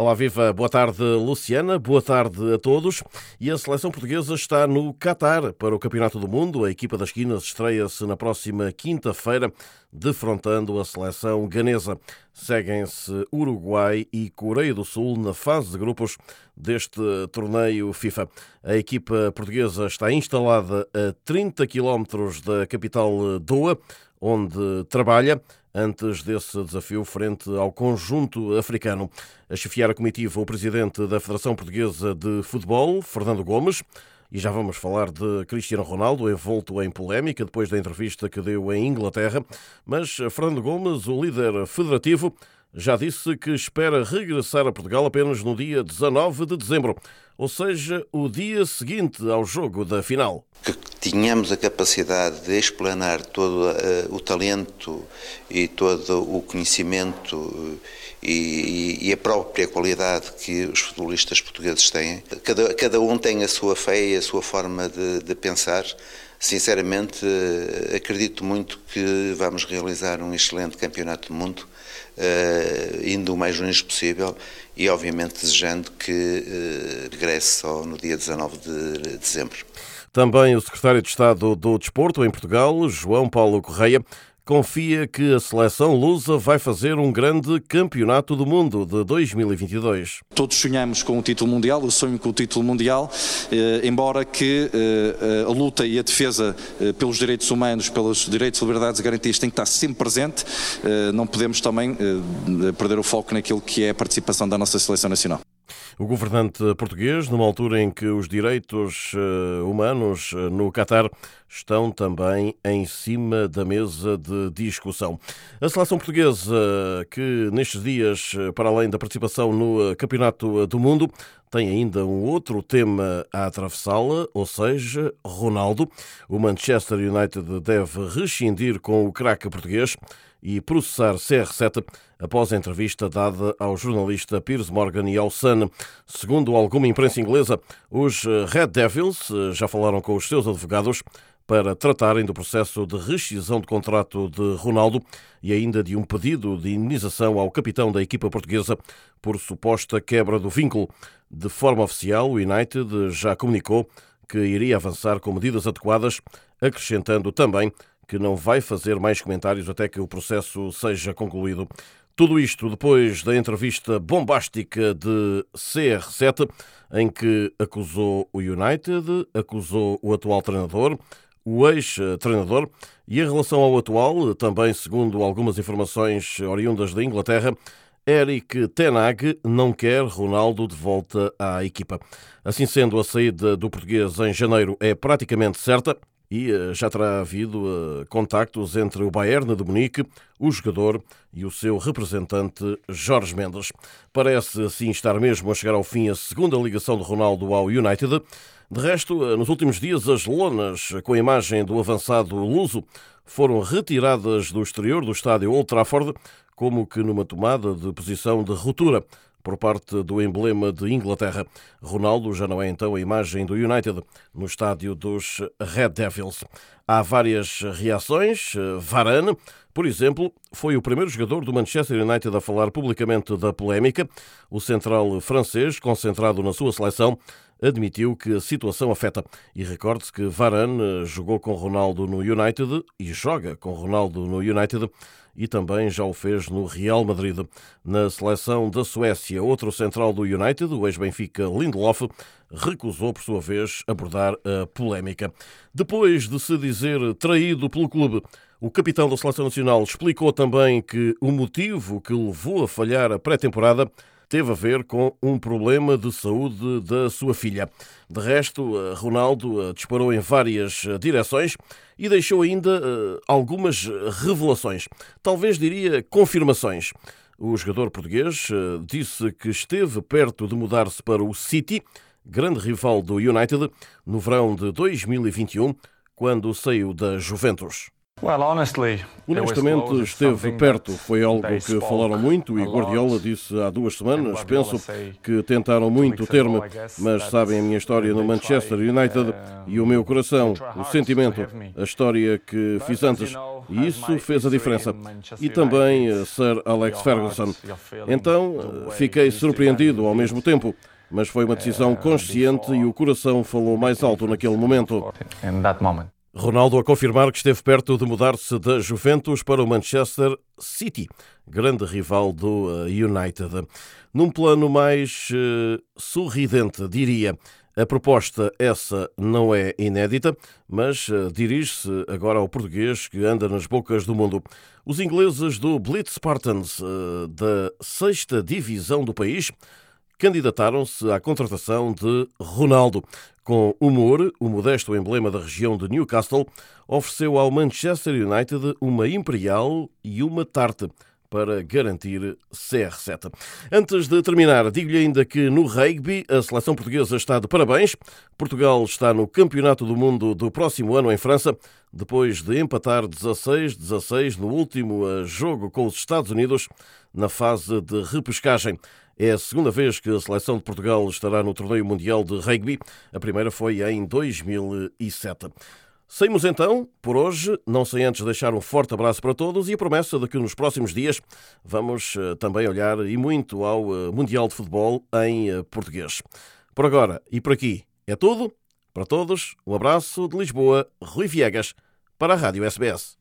Olá, viva. Boa tarde, Luciana. Boa tarde a todos. E a seleção portuguesa está no Qatar para o Campeonato do Mundo. A equipa das esquinas estreia-se na próxima quinta-feira, defrontando a seleção ganesa. Seguem-se Uruguai e Coreia do Sul na fase de grupos deste torneio FIFA. A equipa portuguesa está instalada a 30 quilómetros da capital Doha, onde trabalha antes desse desafio frente ao conjunto africano. A chefiar a comitiva o presidente da Federação Portuguesa de Futebol, Fernando Gomes, e já vamos falar de Cristiano Ronaldo, envolto em polémica depois da entrevista que deu em Inglaterra. Mas Fernando Gomes, o líder federativo, já disse que espera regressar a Portugal apenas no dia 19 de dezembro, ou seja, o dia seguinte ao jogo da final. Que tínhamos a capacidade de explanar todo uh, o talento e todo o conhecimento e, e, a própria qualidade que os futebolistas portugueses têm. Cada, cada um tem a sua fé e a sua forma de, de pensar. Sinceramente, eh, acredito muito que vamos realizar um excelente campeonato do mundo uh, indo o mais longe possível e, obviamente, desejando que uh, regresse só no dia 19 de dezembro. Também o secretário de Estado do Desporto em Portugal, João Paulo Correia, confia que a seleção lusa vai fazer um grande campeonato do mundo de 2022. Todos sonhamos com o título mundial, eu sonho com o título mundial, eh, embora que eh, a luta e a defesa eh, pelos direitos humanos, pelos direitos, liberdades e garantias tem que estar sempre presente, não podemos também perder o foco naquilo que é a participação da nossa seleção nacional. O governante português, numa altura em que os direitos eh, humanos eh, no Catar estão também em cima da mesa de discussão. A seleção portuguesa, que nestes dias, eh, para além da participação no Campeonato do Mundo, tem ainda um outro tema a atravessá-la, ou seja, Ronaldo. O Manchester United deve rescindir com o craque português e processar CR7 após a entrevista dada ao jornalista Piers Morgan e ao Sun. Segundo alguma imprensa inglesa, os Red Devils eh, já falaram com os seus advogados para tratarem do processo de rescisão de contrato de Ronaldo e ainda de um pedido de indenização ao capitão da equipa portuguesa por suposta quebra do vínculo. De forma oficial, o United já comunicou que iria avançar com medidas adequadas, acrescentando também que não vai fazer mais comentários até que o processo seja concluído. Tudo isto depois da entrevista bombástica de CR7, em que acusou o United, acusou o atual treinador, o ex-treinador, e em relação ao atual, também segundo algumas informações oriundas da Inglaterra, Eric Tenag não quer Ronaldo de volta à equipa. Assim sendo, a saída do português em janeiro é praticamente certa e eh, já terá havido eh, contactos entre o Bayern de Munique, o jogador e o seu representante Jorge Mendes. Parece assim estar mesmo a chegar ao fim a segunda ligação de Ronaldo ao United. De resto, eh, nos últimos dias, as lonas com a imagem do avançado luso foram retiradas do exterior do estádio Old Trafford, como que numa tomada de posição de ruptura por parte do emblema de Inglaterra. Ronaldo já não é então a imagem do United no estádio dos Red Devils. Há várias reações. Varane, por exemplo, foi o primeiro jogador do Manchester United a falar publicamente da polémica. O central francês, concentrado na sua seleção, admitiu que a situação afeta. E recorde-se que Varane jogou com Ronaldo no United e joga com Ronaldo no United e também já o fez no Real Madrid. Na seleção da Suécia, outro central do United, o ex-Benfica Lindelof, recusou, por sua vez, abordar a polémica. Depois de se dizer traído pelo clube, o capitão da Seleção Nacional explicou também que o motivo que levou a falhar a pré-temporada teve a ver com um problema de saúde da sua filha. De resto, eh, Ronaldo eh, disparou em várias eh, direções e deixou ainda algumas revelações, talvez diria confirmações. O jogador português disse que esteve perto de mudar-se para o City, grande rival do United, no verão de 2021, quando saiu da Juventus. Honestamente, esteve perto. Foi algo que falaram muito e Guardiola disse há duas semanas. Penso que tentaram muito ter-me, mas sabem a minha história no Manchester United e o meu coração, o sentimento, a história que fiz antes. E isso fez a diferença. E também eh, Sir Alex Ferguson. Então, eh, fiquei surpreendido ao mesmo tempo mas foi uma decisão consciente e o coração falou mais alto naquele momento. Ronaldo a confirmar que esteve perto de mudar-se da Juventus para o Manchester City, grande rival do uh, United. Num plano mais uh, sorridente, diria. A proposta essa não é inédita, mas uh, dirige-se agora ao português que anda nas bocas do mundo. Os ingleses do Blitz Spartans, uh, da sexta divisão do país, candidataram-se à contratação de Ronaldo. Com humor, o modesto emblema da região de Newcastle ofereceu ao Manchester United uma Imperial e uma Tarte para garantir CR7. Antes de terminar, digo-lhe ainda que no rugby a seleção portuguesa está de parabéns. Portugal está no Campeonato do Mundo do próximo ano em França, depois de empatar 16-16 no último eh, jogo com os Estados Unidos na fase de repescagem. É a segunda vez que a seleção de Portugal estará no Torneio Mundial de Rugby. A primeira foi em 2007. Saímos então, por hoje, não sem antes deixar um forte abraço para todos e a promessa de que nos próximos dias vamos eh, também olhar e muito ao eh, Mundial de Futebol em eh, português. Por agora e por aqui é tudo. Para todos, um abraço de Lisboa, Rui Viegas, para a Rádio SBS.